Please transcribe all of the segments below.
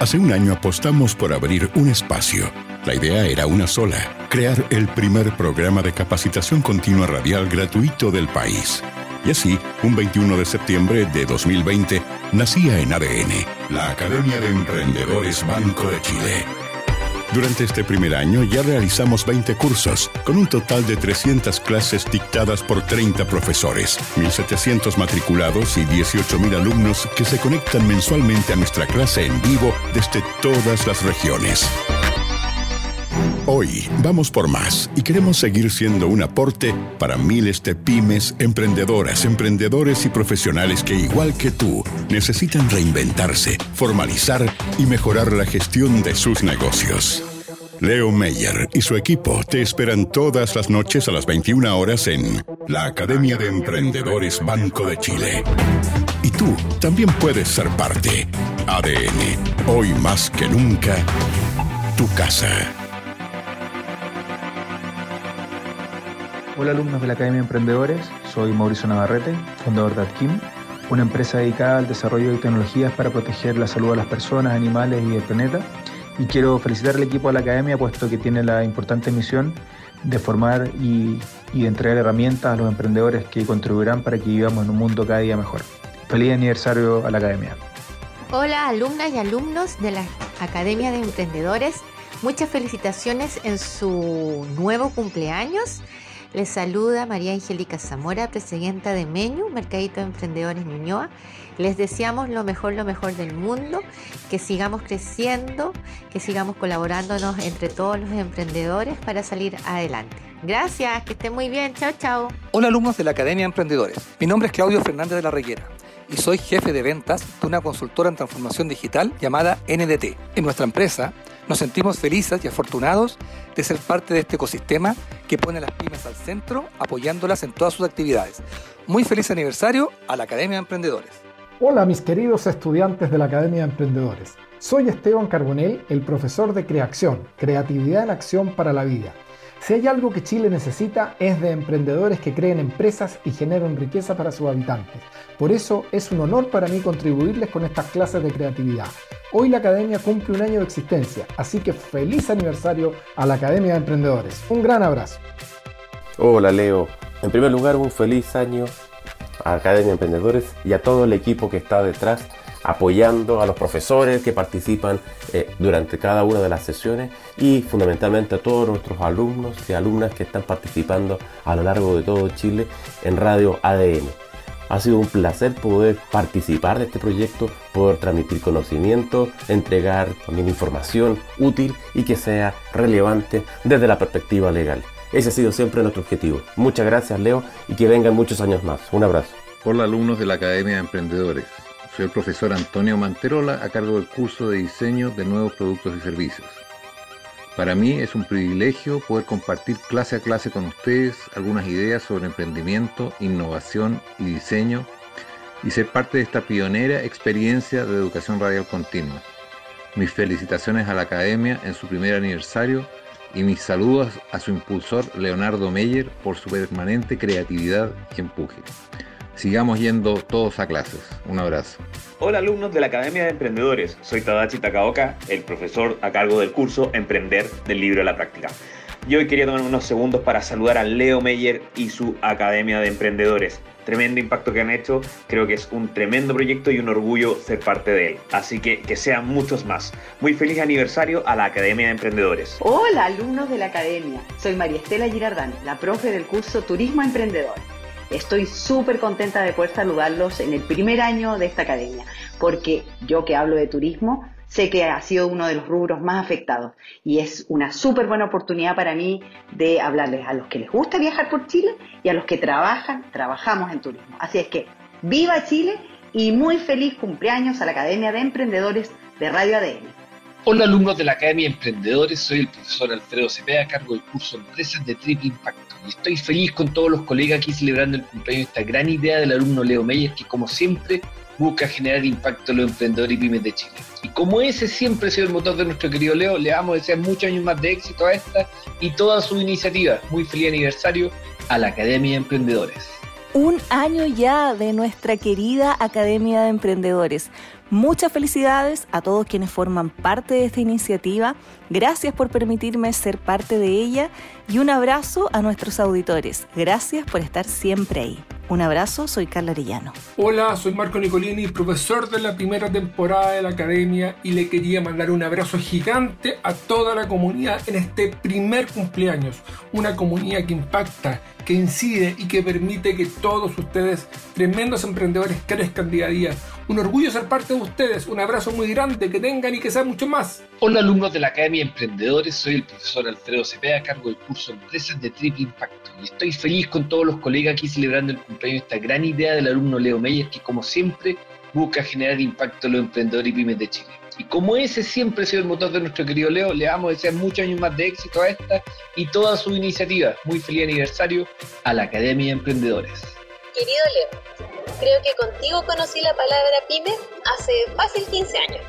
Hace un año apostamos por abrir un espacio. La idea era una sola, crear el primer programa de capacitación continua radial gratuito del país. Y así, un 21 de septiembre de 2020, nacía en ADN, la Academia de Emprendedores Banco de Chile. Durante este primer año ya realizamos 20 cursos, con un total de 300 clases dictadas por 30 profesores, 1.700 matriculados y 18.000 alumnos que se conectan mensualmente a nuestra clase en vivo desde todas las regiones. Hoy vamos por más y queremos seguir siendo un aporte para miles de pymes, emprendedoras, emprendedores y profesionales que igual que tú necesitan reinventarse, formalizar y mejorar la gestión de sus negocios. Leo Meyer y su equipo te esperan todas las noches a las 21 horas en la Academia de Emprendedores Banco de Chile. Y tú también puedes ser parte. ADN, hoy más que nunca, tu casa. Hola alumnos de la Academia de Emprendedores, soy Mauricio Navarrete, fundador de AdKim, una empresa dedicada al desarrollo de tecnologías para proteger la salud de las personas, animales y el planeta. Y quiero felicitar al equipo de la Academia puesto que tiene la importante misión de formar y, y de entregar herramientas a los emprendedores que contribuirán para que vivamos en un mundo cada día mejor. Feliz aniversario a la Academia. Hola alumnas y alumnos de la Academia de Emprendedores, muchas felicitaciones en su nuevo cumpleaños les saluda María Angélica Zamora, presidenta de Meñu, Mercadito de Emprendedores Ñuñoa. Les deseamos lo mejor, lo mejor del mundo, que sigamos creciendo, que sigamos colaborándonos entre todos los emprendedores para salir adelante. Gracias, que estén muy bien. Chao, chao. Hola alumnos de la Academia de Emprendedores. Mi nombre es Claudio Fernández de la Reguera y soy jefe de ventas de una consultora en transformación digital llamada NDT. En nuestra empresa nos sentimos felices y afortunados de ser parte de este ecosistema que pone a las pymes al centro, apoyándolas en todas sus actividades. Muy feliz aniversario a la Academia de Emprendedores. Hola mis queridos estudiantes de la Academia de Emprendedores. Soy Esteban Carbonell, el profesor de Creación, Creatividad en Acción para la Vida. Si hay algo que Chile necesita es de emprendedores que creen empresas y generen riqueza para sus habitantes. Por eso es un honor para mí contribuirles con estas clases de creatividad. Hoy la Academia cumple un año de existencia, así que feliz aniversario a la Academia de Emprendedores. Un gran abrazo. Hola Leo. En primer lugar, un feliz año a Academia de Emprendedores y a todo el equipo que está detrás apoyando a los profesores que participan eh, durante cada una de las sesiones y fundamentalmente a todos nuestros alumnos y alumnas que están participando a lo largo de todo Chile en Radio ADN. Ha sido un placer poder participar de este proyecto, poder transmitir conocimiento, entregar también información útil y que sea relevante desde la perspectiva legal. Ese ha sido siempre nuestro objetivo. Muchas gracias Leo y que vengan muchos años más. Un abrazo. Hola alumnos de la Academia de Emprendedores. Soy el profesor Antonio Manterola a cargo del curso de diseño de nuevos productos y servicios. Para mí es un privilegio poder compartir clase a clase con ustedes algunas ideas sobre emprendimiento, innovación y diseño y ser parte de esta pionera experiencia de educación radial continua. Mis felicitaciones a la Academia en su primer aniversario y mis saludos a su impulsor Leonardo Meyer por su permanente creatividad y empuje. Sigamos yendo todos a clases. Un abrazo. Hola alumnos de la Academia de Emprendedores. Soy Tadachi Takaoka, el profesor a cargo del curso Emprender del libro de la práctica. Y hoy quería tomar unos segundos para saludar a Leo Meyer y su Academia de Emprendedores. Tremendo impacto que han hecho, creo que es un tremendo proyecto y un orgullo ser parte de él. Así que que sean muchos más. Muy feliz aniversario a la Academia de Emprendedores. Hola alumnos de la Academia, soy María Estela Girardán, la profe del curso Turismo Emprendedor. Estoy súper contenta de poder saludarlos en el primer año de esta academia, porque yo que hablo de turismo, sé que ha sido uno de los rubros más afectados y es una súper buena oportunidad para mí de hablarles a los que les gusta viajar por Chile y a los que trabajan, trabajamos en turismo. Así es que, viva Chile y muy feliz cumpleaños a la Academia de Emprendedores de Radio ADN. Hola alumnos de la Academia de Emprendedores, soy el profesor Alfredo Cepeda a cargo del curso Empresas de Triple Impacto y estoy feliz con todos los colegas aquí celebrando el cumpleaños de esta gran idea del alumno Leo Meyer que como siempre busca generar impacto en los emprendedores y pymes de Chile. Y como ese siempre ha sido el motor de nuestro querido Leo, le vamos a desear muchos años más de éxito a esta y todas sus iniciativas. Muy feliz aniversario a la Academia de Emprendedores un año ya de nuestra querida Academia de Emprendedores. Muchas felicidades a todos quienes forman parte de esta iniciativa. Gracias por permitirme ser parte de ella y un abrazo a nuestros auditores. Gracias por estar siempre ahí. Un abrazo, soy Carla Arellano. Hola, soy Marco Nicolini, profesor de la primera temporada de la academia y le quería mandar un abrazo gigante a toda la comunidad en este primer cumpleaños. Una comunidad que impacta, que incide y que permite que todos ustedes, tremendos emprendedores, crezcan día a día. Un orgullo ser parte de ustedes, un abrazo muy grande, que tengan y que sea mucho más. Hola alumnos de la Academia de Emprendedores, soy el profesor Alfredo Cepeda a cargo del curso Empresas de Triple Impacto y estoy feliz con todos los colegas aquí celebrando el cumpleaños de esta gran idea del alumno Leo Meyer que como siempre busca generar impacto en los emprendedores y pymes de Chile. Y como ese siempre ha sido el motor de nuestro querido Leo, le vamos a desear muchos años más de éxito a esta y toda su iniciativa. Muy feliz aniversario a la Academia de Emprendedores. Querido Leo, creo que contigo conocí la palabra pyme hace fácil 15 años.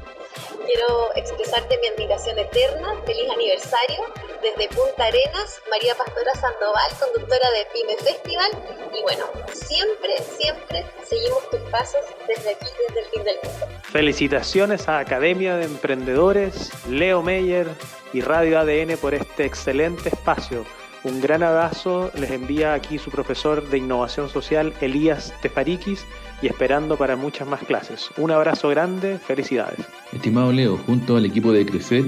Quiero expresarte mi admiración eterna, feliz aniversario, desde Punta Arenas, María Pastora Sandoval, conductora de Pyme Festival, y bueno, siempre, siempre seguimos tus pasos desde aquí, desde el fin del mundo. Felicitaciones a Academia de Emprendedores, Leo Meyer y Radio ADN por este excelente espacio. Un gran abrazo les envía aquí su profesor de innovación social, Elías Tefarikis, y esperando para muchas más clases. Un abrazo grande, felicidades. Estimado Leo, junto al equipo de Crecer,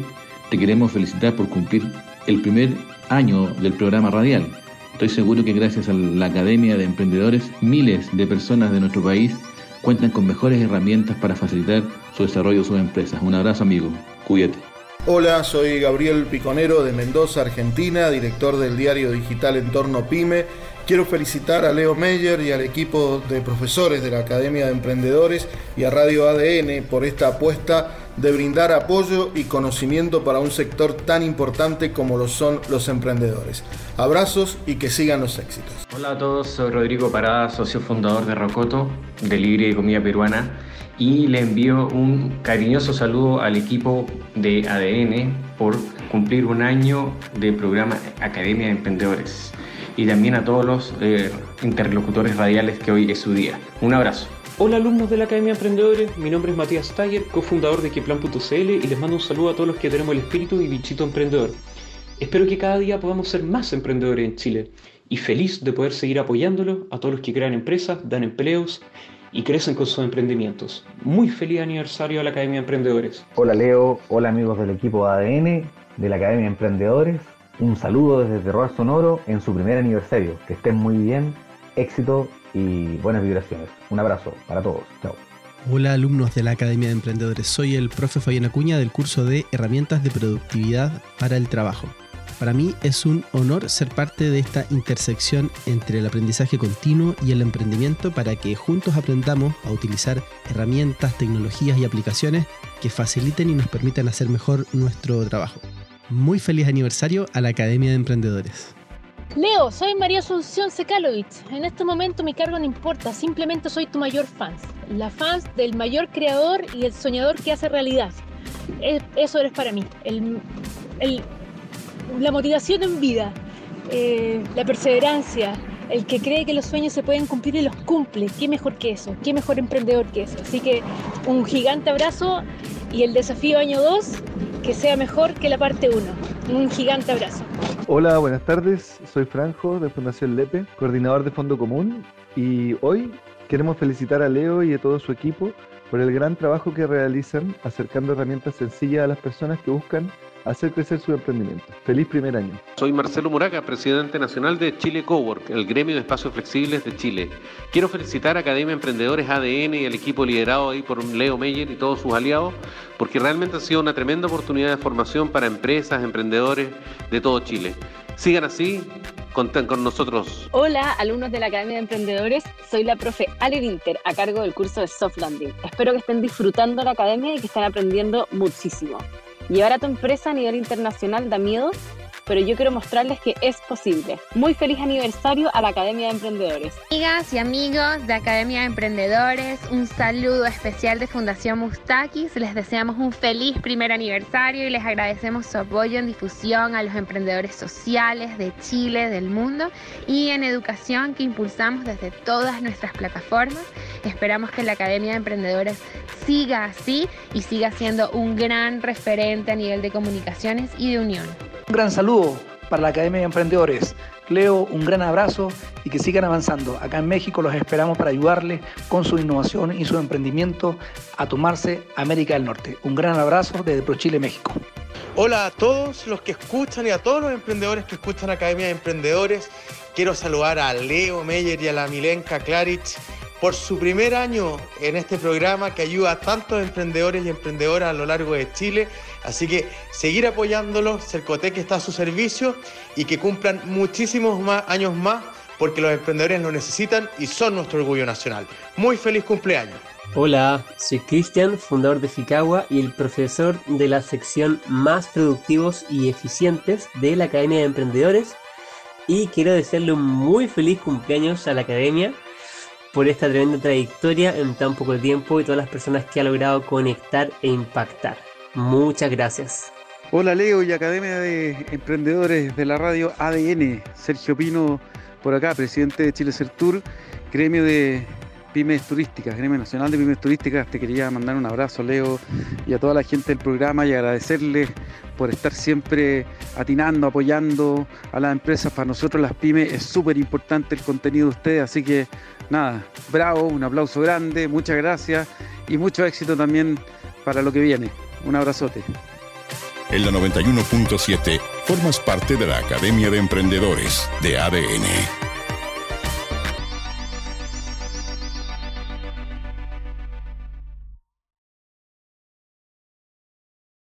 te queremos felicitar por cumplir el primer año del programa radial. Estoy seguro que gracias a la Academia de Emprendedores, miles de personas de nuestro país cuentan con mejores herramientas para facilitar su desarrollo de sus empresas. Un abrazo amigo, cuídate. Hola, soy Gabriel Piconero de Mendoza, Argentina, director del diario digital Entorno Pyme Quiero felicitar a Leo Meyer y al equipo de profesores de la Academia de Emprendedores y a Radio ADN por esta apuesta de brindar apoyo y conocimiento para un sector tan importante como lo son los emprendedores. Abrazos y que sigan los éxitos. Hola a todos, soy Rodrigo Parada, socio fundador de Rocoto, Delivery de Comida Peruana, y le envío un cariñoso saludo al equipo de ADN por cumplir un año de programa Academia de Emprendedores y también a todos los eh, interlocutores radiales que hoy es su día. Un abrazo. Hola alumnos de la Academia de Emprendedores, mi nombre es Matías Taller, cofundador de Keplan.cl y les mando un saludo a todos los que tenemos el espíritu y bichito emprendedor. Espero que cada día podamos ser más emprendedores en Chile y feliz de poder seguir apoyándolo a todos los que crean empresas, dan empleos y crecen con sus emprendimientos. Muy feliz aniversario a la Academia de Emprendedores. Hola Leo, hola amigos del equipo ADN de la Academia de Emprendedores un saludo desde Terror Sonoro en su primer aniversario. Que estén muy bien, éxito y buenas vibraciones. Un abrazo para todos. Chao. Hola alumnos de la Academia de Emprendedores, soy el profe Fabián Acuña del curso de Herramientas de Productividad para el Trabajo. Para mí es un honor ser parte de esta intersección entre el aprendizaje continuo y el emprendimiento para que juntos aprendamos a utilizar herramientas, tecnologías y aplicaciones que faciliten y nos permitan hacer mejor nuestro trabajo. Muy feliz aniversario a la Academia de Emprendedores. Leo, soy María Asunción Sekalovich. En este momento mi cargo no importa, simplemente soy tu mayor fan. La fan del mayor creador y el soñador que hace realidad. Eso eres para mí. La motivación en vida, eh, la perseverancia, el que cree que los sueños se pueden cumplir y los cumple. ¿Qué mejor que eso? ¿Qué mejor emprendedor que eso? Así que un gigante abrazo y el desafío año 2 que sea mejor que la parte 1. Un gigante abrazo. Hola, buenas tardes. Soy Franjo de Fundación Lepe, coordinador de Fondo Común y hoy queremos felicitar a Leo y a todo su equipo por el gran trabajo que realizan acercando herramientas sencillas a las personas que buscan hacer crecer su emprendimiento. Feliz primer año. Soy Marcelo Muraca, presidente nacional de Chile Cowork, el gremio de espacios flexibles de Chile. Quiero felicitar a Academia Emprendedores ADN y al equipo liderado ahí por Leo Meyer y todos sus aliados, porque realmente ha sido una tremenda oportunidad de formación para empresas, emprendedores de todo Chile. Sigan así, conten con nosotros. Hola, alumnos de la Academia de Emprendedores. Soy la profe Ale Winter, a cargo del curso de Soft Landing. Espero que estén disfrutando la academia y que estén aprendiendo muchísimo. Llevar a tu empresa a nivel internacional da miedo, pero yo quiero mostrarles que es posible. Muy feliz aniversario a la Academia de Emprendedores. Amigas y amigos de Academia de Emprendedores, un saludo especial de Fundación Mustakis. Les deseamos un feliz primer aniversario y les agradecemos su apoyo en difusión a los emprendedores sociales de Chile, del mundo y en educación que impulsamos desde todas nuestras plataformas. Que esperamos que la Academia de Emprendedores siga así y siga siendo un gran referente a nivel de comunicaciones y de unión. Un gran saludo para la Academia de Emprendedores. Leo, un gran abrazo y que sigan avanzando. Acá en México los esperamos para ayudarles con su innovación y su emprendimiento a tomarse América del Norte. Un gran abrazo desde ProChile, México. Hola a todos los que escuchan y a todos los emprendedores que escuchan Academia de Emprendedores. Quiero saludar a Leo Meyer y a la Milenka Klarich por su primer año en este programa que ayuda a tantos emprendedores y emprendedoras a lo largo de Chile. Así que seguir apoyándolos, Cercotec está a su servicio y que cumplan muchísimos más años más porque los emprendedores lo necesitan y son nuestro orgullo nacional. Muy feliz cumpleaños. Hola, soy Cristian, fundador de Ficagua y el profesor de la sección Más Productivos y Eficientes de la Academia de Emprendedores. Y quiero desearle un muy feliz cumpleaños a la Academia por esta tremenda trayectoria en tan poco tiempo y todas las personas que ha logrado conectar e impactar. Muchas gracias. Hola Leo y Academia de Emprendedores de la radio ADN. Sergio Pino por acá, presidente de Chile Tour, gremio de pymes turísticas, gremio nacional de pymes turísticas. Te quería mandar un abrazo Leo y a toda la gente del programa y agradecerles por estar siempre atinando, apoyando a las empresas. Para nosotros las pymes es súper importante el contenido de ustedes, así que nada, bravo, un aplauso grande, muchas gracias y mucho éxito también para lo que viene. Un abrazote. En la 91.7 formas parte de la Academia de Emprendedores de ADN.